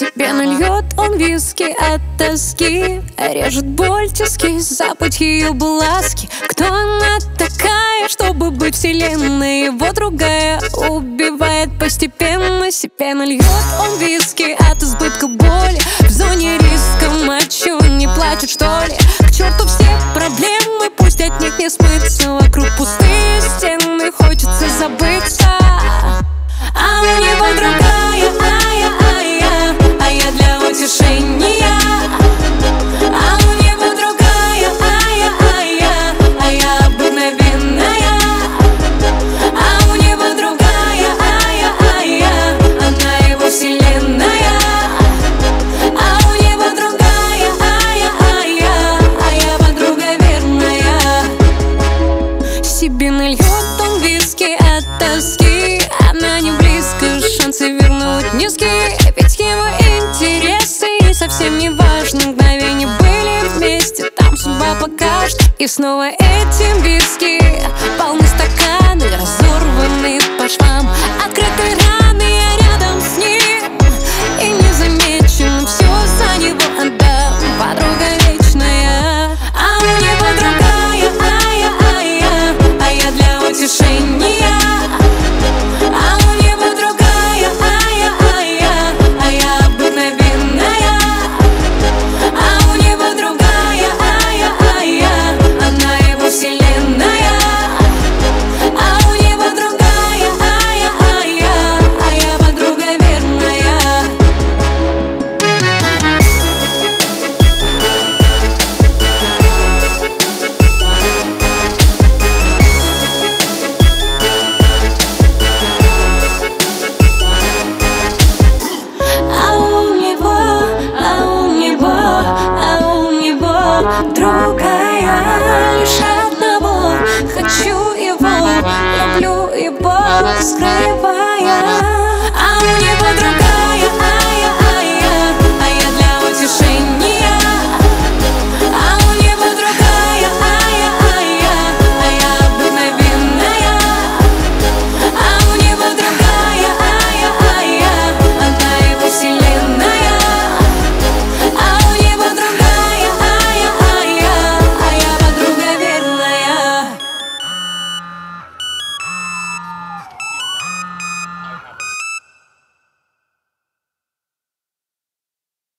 Себе нальет он виски от тоски Режет боль тиски, запах ее бласки Кто она такая, чтобы быть вселенной? Его другая убивает постепенно Себе нальет он виски от избытка боли В зоне риска мочу не платит что ли? К черту все проблемы, пусть от них не смыться совсем не важны Мгновения были вместе, там судьба покажет. И снова эти виски Полны стаканы, разорваны по швам. Открытый ран subscribe